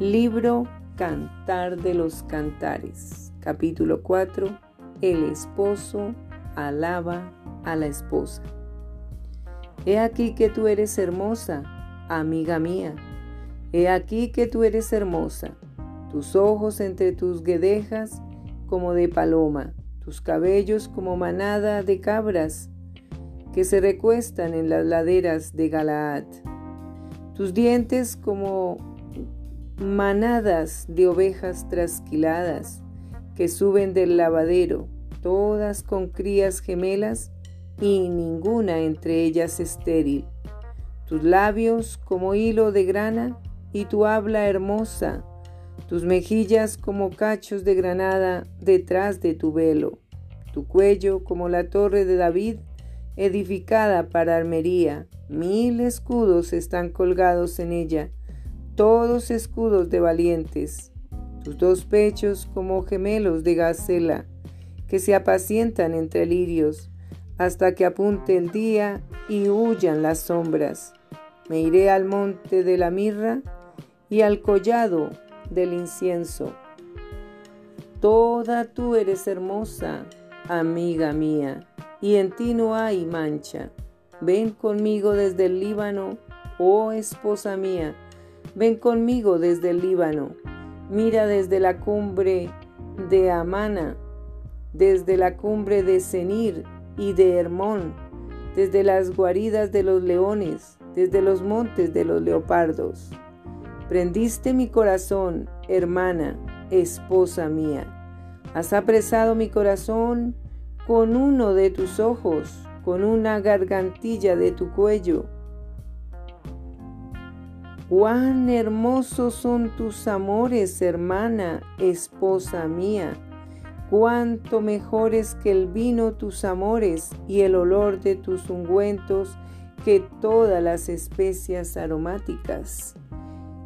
Libro Cantar de los Cantares, capítulo 4. El esposo alaba a la esposa. He aquí que tú eres hermosa, amiga mía. He aquí que tú eres hermosa, tus ojos entre tus guedejas como de paloma, tus cabellos como manada de cabras que se recuestan en las laderas de Galaad, tus dientes como manadas de ovejas trasquiladas que suben del lavadero, todas con crías gemelas y ninguna entre ellas estéril. Tus labios como hilo de grana y tu habla hermosa, tus mejillas como cachos de granada detrás de tu velo, tu cuello como la torre de David edificada para armería, mil escudos están colgados en ella, todos escudos de valientes, tus dos pechos como gemelos de gacela, que se apacientan entre lirios, hasta que apunte el día y huyan las sombras. Me iré al monte de la mirra y al collado del incienso. Toda tú eres hermosa, amiga mía, y en ti no hay mancha. Ven conmigo desde el Líbano, oh esposa mía, Ven conmigo desde el Líbano, mira desde la cumbre de Amana, desde la cumbre de Senir y de Hermón, desde las guaridas de los leones, desde los montes de los leopardos. Prendiste mi corazón, hermana, esposa mía. Has apresado mi corazón con uno de tus ojos, con una gargantilla de tu cuello Cuán hermosos son tus amores, hermana, esposa mía. Cuánto mejores que el vino tus amores y el olor de tus ungüentos que todas las especias aromáticas.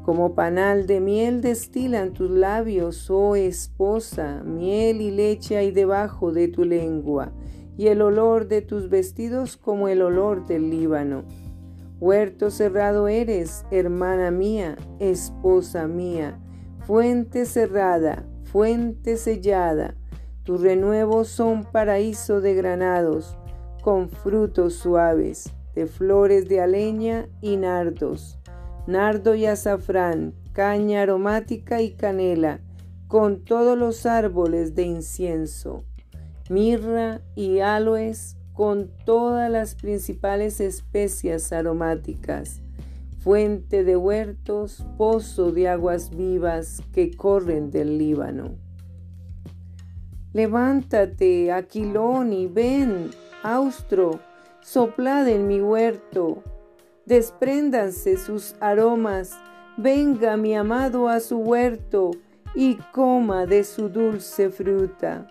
Como panal de miel destilan tus labios, oh esposa, miel y leche hay debajo de tu lengua, y el olor de tus vestidos como el olor del Líbano. Huerto cerrado eres, hermana mía, esposa mía, fuente cerrada, fuente sellada. Tus renuevos son paraíso de granados, con frutos suaves, de flores de aleña y nardos, nardo y azafrán, caña aromática y canela, con todos los árboles de incienso, mirra y aloes, con todas las principales especias aromáticas, fuente de huertos, pozo de aguas vivas que corren del Líbano. Levántate, Aquilón, y ven, Austro, soplad en mi huerto, despréndanse sus aromas, venga mi amado a su huerto y coma de su dulce fruta.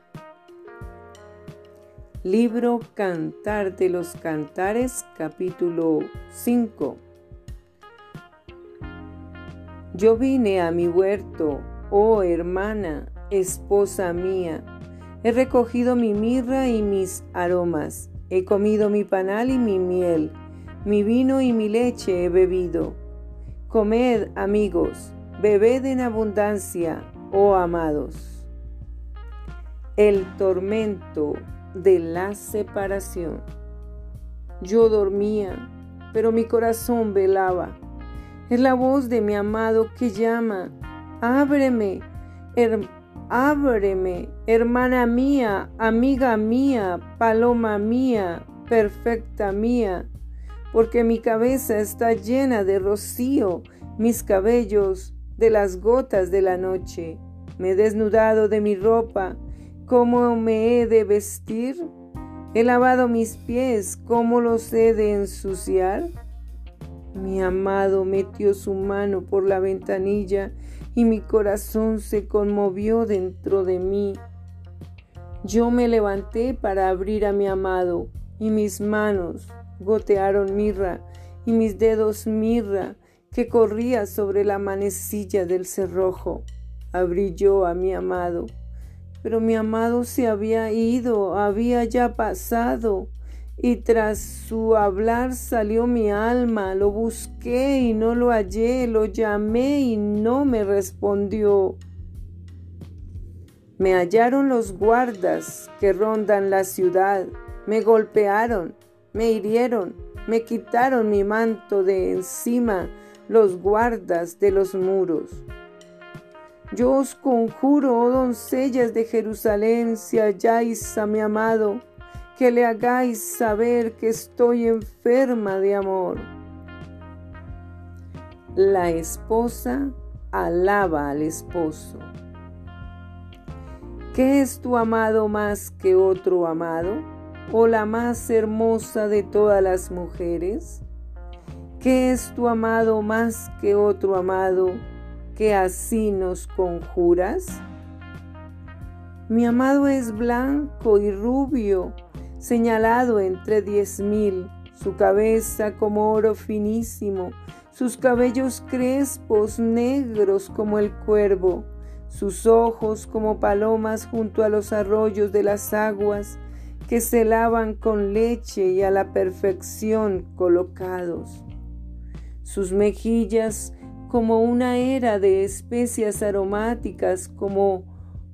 Libro Cantar de los Cantares, capítulo 5. Yo vine a mi huerto, oh hermana, esposa mía. He recogido mi mirra y mis aromas. He comido mi panal y mi miel. Mi vino y mi leche he bebido. Comed, amigos, bebed en abundancia, oh amados. El tormento de la separación. Yo dormía, pero mi corazón velaba. Es la voz de mi amado que llama. Ábreme, ábreme, hermana mía, amiga mía, paloma mía, perfecta mía, porque mi cabeza está llena de rocío, mis cabellos de las gotas de la noche. Me he desnudado de mi ropa, ¿Cómo me he de vestir? He lavado mis pies, ¿cómo los he de ensuciar? Mi amado metió su mano por la ventanilla y mi corazón se conmovió dentro de mí. Yo me levanté para abrir a mi amado y mis manos gotearon mirra y mis dedos mirra que corría sobre la manecilla del cerrojo. Abrí yo a mi amado pero mi amado se había ido, había ya pasado. y tras su hablar salió mi alma, lo busqué y no lo hallé, lo llamé y no me respondió. Me hallaron los guardas que rondan la ciudad, me golpearon, me hirieron, me quitaron mi manto de encima los guardas de los muros. Yo os conjuro, oh doncellas de Jerusalén, si halláis a mi amado, que le hagáis saber que estoy enferma de amor. La esposa alaba al esposo. ¿Qué es tu amado más que otro amado? ¿O la más hermosa de todas las mujeres? ¿Qué es tu amado más que otro amado que así nos conjuras? Mi amado es blanco y rubio, señalado entre diez mil, su cabeza como oro finísimo, sus cabellos crespos negros como el cuervo, sus ojos como palomas junto a los arroyos de las aguas que se lavan con leche y a la perfección colocados. Sus mejillas como una era de especias aromáticas, como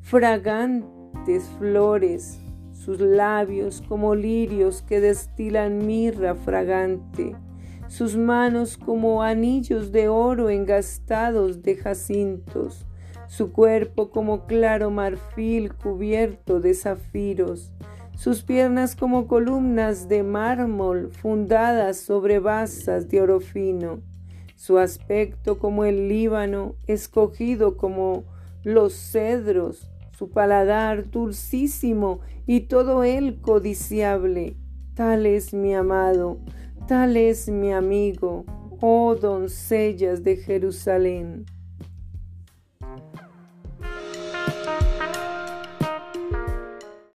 fragantes flores, sus labios como lirios que destilan mirra fragante, sus manos como anillos de oro engastados de jacintos, su cuerpo como claro marfil cubierto de zafiros, sus piernas como columnas de mármol fundadas sobre basas de oro fino, su aspecto como el Líbano, escogido como los cedros, su paladar dulcísimo y todo él codiciable. Tal es mi amado, tal es mi amigo, oh doncellas de Jerusalén.